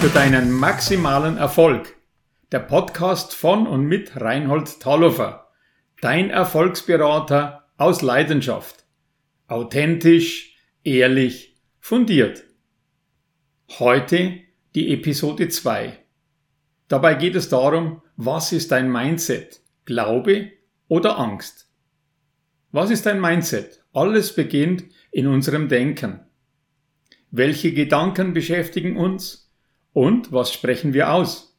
für deinen maximalen Erfolg. Der Podcast von und mit Reinhold Talhofer, dein Erfolgsberater aus Leidenschaft. Authentisch, ehrlich, fundiert. Heute die Episode 2. Dabei geht es darum, was ist dein Mindset? Glaube oder Angst? Was ist dein Mindset? Alles beginnt in unserem Denken. Welche Gedanken beschäftigen uns? Und was sprechen wir aus?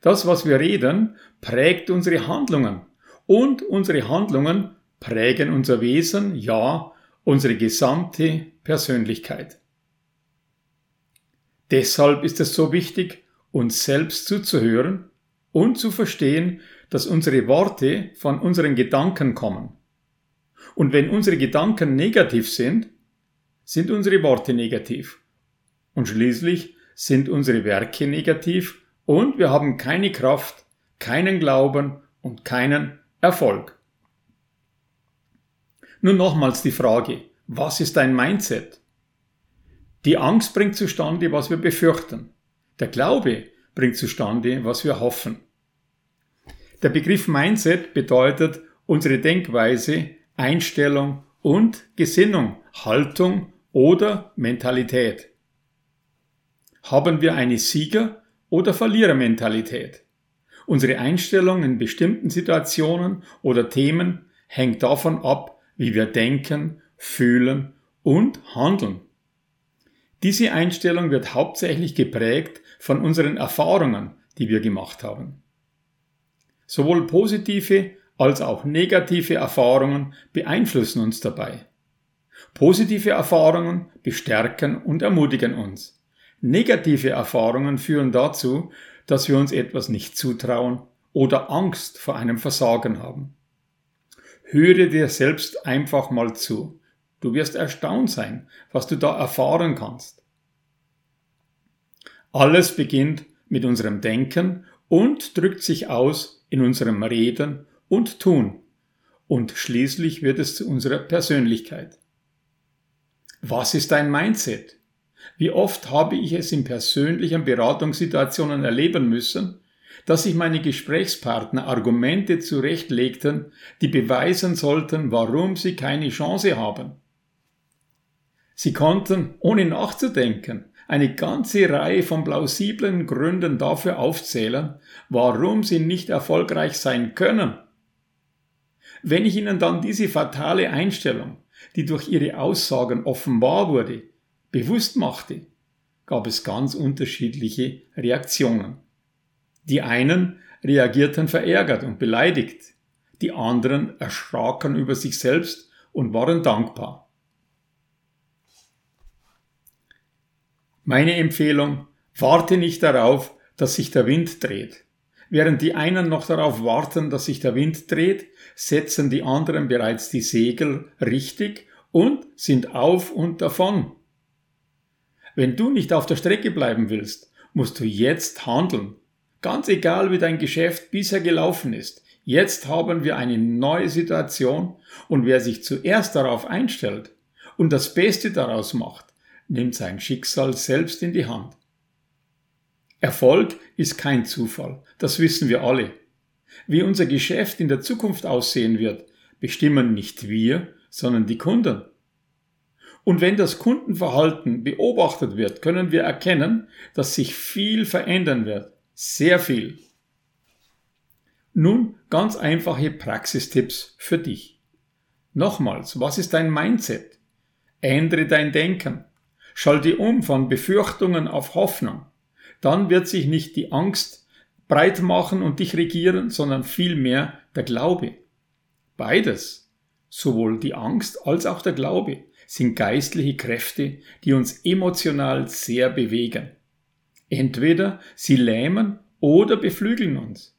Das, was wir reden, prägt unsere Handlungen. Und unsere Handlungen prägen unser Wesen, ja, unsere gesamte Persönlichkeit. Deshalb ist es so wichtig, uns selbst zuzuhören und zu verstehen, dass unsere Worte von unseren Gedanken kommen. Und wenn unsere Gedanken negativ sind, sind unsere Worte negativ. Und schließlich sind unsere Werke negativ und wir haben keine Kraft, keinen Glauben und keinen Erfolg. Nun nochmals die Frage, was ist dein Mindset? Die Angst bringt zustande, was wir befürchten. Der Glaube bringt zustande, was wir hoffen. Der Begriff Mindset bedeutet unsere Denkweise, Einstellung und Gesinnung, Haltung oder Mentalität? Haben wir eine Sieger- oder Verlierermentalität? Unsere Einstellung in bestimmten Situationen oder Themen hängt davon ab, wie wir denken, fühlen und handeln. Diese Einstellung wird hauptsächlich geprägt von unseren Erfahrungen, die wir gemacht haben. Sowohl positive als auch negative Erfahrungen beeinflussen uns dabei. Positive Erfahrungen bestärken und ermutigen uns. Negative Erfahrungen führen dazu, dass wir uns etwas nicht zutrauen oder Angst vor einem Versagen haben. Höre dir selbst einfach mal zu. Du wirst erstaunt sein, was du da erfahren kannst. Alles beginnt mit unserem Denken und drückt sich aus in unserem Reden und Tun. Und schließlich wird es zu unserer Persönlichkeit. Was ist dein Mindset? Wie oft habe ich es in persönlichen Beratungssituationen erleben müssen, dass sich meine Gesprächspartner Argumente zurechtlegten, die beweisen sollten, warum sie keine Chance haben. Sie konnten, ohne nachzudenken, eine ganze Reihe von plausiblen Gründen dafür aufzählen, warum sie nicht erfolgreich sein können. Wenn ich Ihnen dann diese fatale Einstellung die durch ihre Aussagen offenbar wurde, bewusst machte, gab es ganz unterschiedliche Reaktionen. Die einen reagierten verärgert und beleidigt, die anderen erschraken über sich selbst und waren dankbar. Meine Empfehlung, warte nicht darauf, dass sich der Wind dreht. Während die einen noch darauf warten, dass sich der Wind dreht, setzen die anderen bereits die Segel richtig und sind auf und davon. Wenn du nicht auf der Strecke bleiben willst, musst du jetzt handeln. Ganz egal, wie dein Geschäft bisher gelaufen ist. Jetzt haben wir eine neue Situation und wer sich zuerst darauf einstellt und das Beste daraus macht, nimmt sein Schicksal selbst in die Hand. Erfolg ist kein Zufall, das wissen wir alle. Wie unser Geschäft in der Zukunft aussehen wird, bestimmen nicht wir, sondern die Kunden. Und wenn das Kundenverhalten beobachtet wird, können wir erkennen, dass sich viel verändern wird. Sehr viel. Nun ganz einfache Praxistipps für dich. Nochmals, was ist dein Mindset? Ändere dein Denken. Schalte um von Befürchtungen auf Hoffnung. Dann wird sich nicht die Angst breit machen und dich regieren, sondern vielmehr der Glaube. Beides, sowohl die Angst als auch der Glaube, sind geistliche Kräfte, die uns emotional sehr bewegen. Entweder sie lähmen oder beflügeln uns.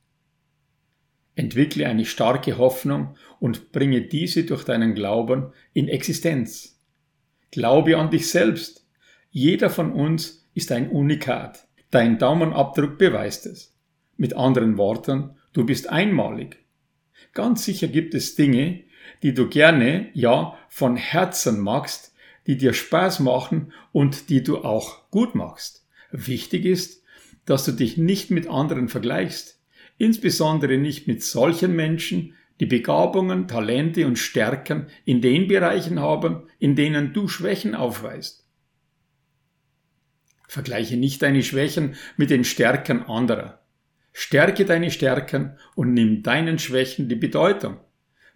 Entwickle eine starke Hoffnung und bringe diese durch deinen Glauben in Existenz. Glaube an dich selbst. Jeder von uns ist ein Unikat. Dein Daumenabdruck beweist es. Mit anderen Worten, du bist einmalig. Ganz sicher gibt es Dinge, die du gerne, ja, von Herzen magst, die dir Spaß machen und die du auch gut machst. Wichtig ist, dass du dich nicht mit anderen vergleichst, insbesondere nicht mit solchen Menschen, die Begabungen, Talente und Stärken in den Bereichen haben, in denen du Schwächen aufweist. Vergleiche nicht deine Schwächen mit den Stärken anderer. Stärke deine Stärken und nimm deinen Schwächen die Bedeutung.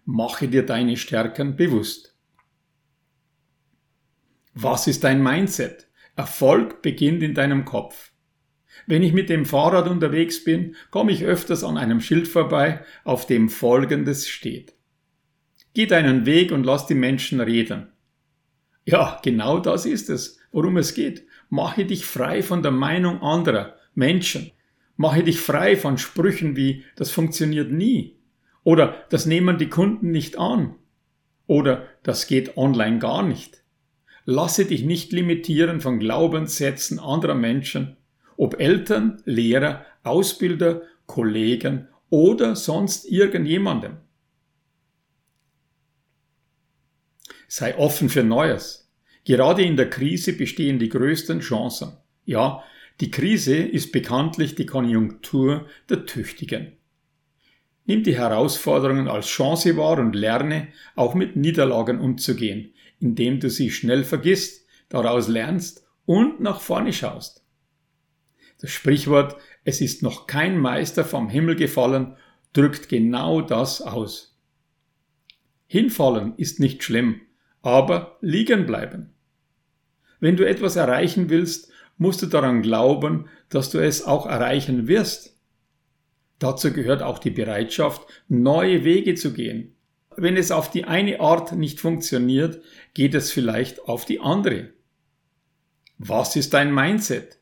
Mache dir deine Stärken bewusst. Was ist dein Mindset? Erfolg beginnt in deinem Kopf. Wenn ich mit dem Fahrrad unterwegs bin, komme ich öfters an einem Schild vorbei, auf dem Folgendes steht. Geh deinen Weg und lass die Menschen reden. Ja, genau das ist es, worum es geht. Mache dich frei von der Meinung anderer Menschen. Mache dich frei von Sprüchen wie das funktioniert nie oder das nehmen die Kunden nicht an oder das geht online gar nicht. Lasse dich nicht limitieren von Glaubenssätzen anderer Menschen, ob Eltern, Lehrer, Ausbilder, Kollegen oder sonst irgendjemandem. Sei offen für Neues. Gerade in der Krise bestehen die größten Chancen. Ja, die Krise ist bekanntlich die Konjunktur der Tüchtigen. Nimm die Herausforderungen als Chance wahr und lerne, auch mit Niederlagen umzugehen, indem du sie schnell vergisst, daraus lernst und nach vorne schaust. Das Sprichwort Es ist noch kein Meister vom Himmel gefallen drückt genau das aus. Hinfallen ist nicht schlimm, aber liegen bleiben. Wenn du etwas erreichen willst, musst du daran glauben, dass du es auch erreichen wirst. Dazu gehört auch die Bereitschaft, neue Wege zu gehen. Wenn es auf die eine Art nicht funktioniert, geht es vielleicht auf die andere. Was ist dein Mindset?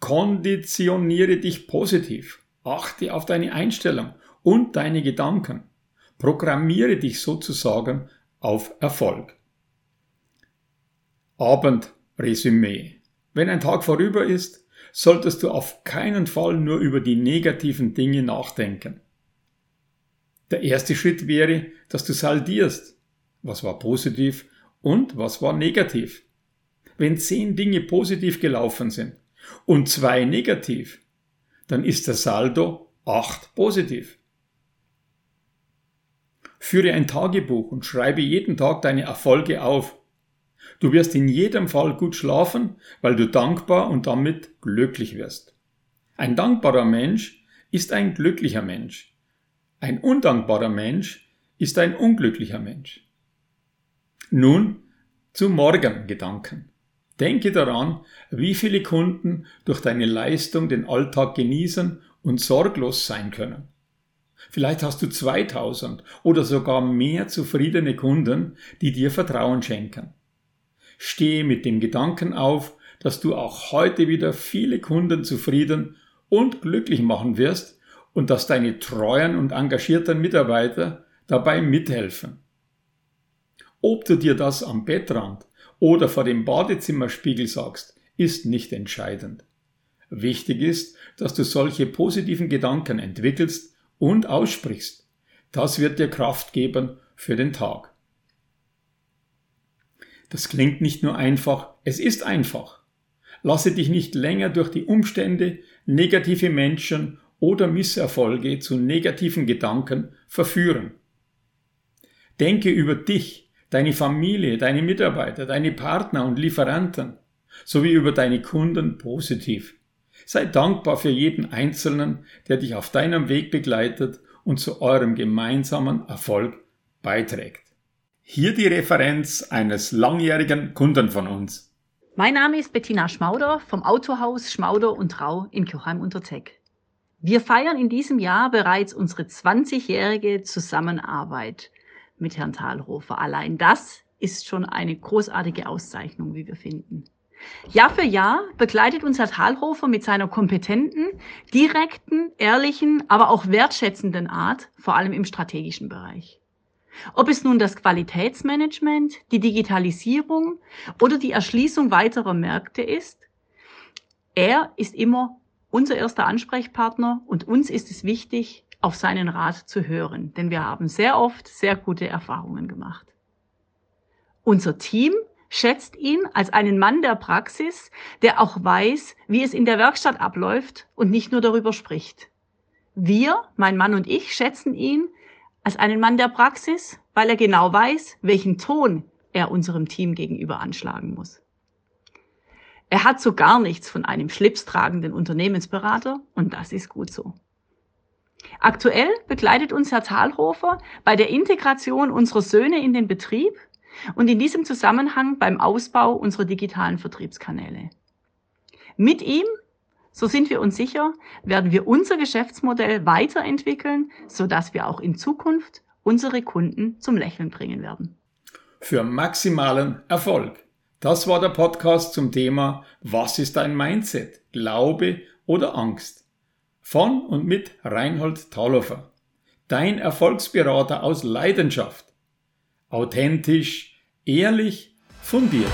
Konditioniere dich positiv. Achte auf deine Einstellung und deine Gedanken. Programmiere dich sozusagen auf Erfolg. Abendresümee. Wenn ein Tag vorüber ist, solltest du auf keinen Fall nur über die negativen Dinge nachdenken. Der erste Schritt wäre, dass du saldierst. Was war positiv und was war negativ? Wenn zehn Dinge positiv gelaufen sind und zwei negativ, dann ist der Saldo acht positiv. Führe ein Tagebuch und schreibe jeden Tag deine Erfolge auf Du wirst in jedem Fall gut schlafen, weil du dankbar und damit glücklich wirst. Ein dankbarer Mensch ist ein glücklicher Mensch. Ein undankbarer Mensch ist ein unglücklicher Mensch. Nun zu morgen Gedanken. Denke daran, wie viele Kunden durch deine Leistung den Alltag genießen und sorglos sein können. Vielleicht hast du 2000 oder sogar mehr zufriedene Kunden, die dir Vertrauen schenken. Stehe mit dem Gedanken auf, dass du auch heute wieder viele Kunden zufrieden und glücklich machen wirst und dass deine treuen und engagierten Mitarbeiter dabei mithelfen. Ob du dir das am Bettrand oder vor dem Badezimmerspiegel sagst, ist nicht entscheidend. Wichtig ist, dass du solche positiven Gedanken entwickelst und aussprichst. Das wird dir Kraft geben für den Tag. Das klingt nicht nur einfach, es ist einfach. Lasse dich nicht länger durch die Umstände, negative Menschen oder Misserfolge zu negativen Gedanken verführen. Denke über dich, deine Familie, deine Mitarbeiter, deine Partner und Lieferanten sowie über deine Kunden positiv. Sei dankbar für jeden Einzelnen, der dich auf deinem Weg begleitet und zu eurem gemeinsamen Erfolg beiträgt. Hier die Referenz eines langjährigen Kunden von uns. Mein Name ist Bettina Schmauder vom Autohaus Schmauder und Trau in Kirchheim unter Teck. Wir feiern in diesem Jahr bereits unsere 20-jährige Zusammenarbeit mit Herrn Thalhofer. Allein das ist schon eine großartige Auszeichnung, wie wir finden. Jahr für Jahr begleitet uns Herr Thalhofer mit seiner kompetenten, direkten, ehrlichen, aber auch wertschätzenden Art, vor allem im strategischen Bereich. Ob es nun das Qualitätsmanagement, die Digitalisierung oder die Erschließung weiterer Märkte ist, er ist immer unser erster Ansprechpartner und uns ist es wichtig, auf seinen Rat zu hören, denn wir haben sehr oft sehr gute Erfahrungen gemacht. Unser Team schätzt ihn als einen Mann der Praxis, der auch weiß, wie es in der Werkstatt abläuft und nicht nur darüber spricht. Wir, mein Mann und ich, schätzen ihn als einen Mann der Praxis, weil er genau weiß, welchen Ton er unserem Team gegenüber anschlagen muss. Er hat so gar nichts von einem schlipstragenden Unternehmensberater und das ist gut so. Aktuell begleitet uns Herr Thalhofer bei der Integration unserer Söhne in den Betrieb und in diesem Zusammenhang beim Ausbau unserer digitalen Vertriebskanäle. Mit ihm, so sind wir uns sicher, werden wir unser Geschäftsmodell weiterentwickeln, sodass wir auch in Zukunft unsere Kunden zum Lächeln bringen werden. Für maximalen Erfolg. Das war der Podcast zum Thema Was ist ein Mindset? Glaube oder Angst? Von und mit Reinhold Talhofer. Dein Erfolgsberater aus Leidenschaft. Authentisch, ehrlich, fundiert.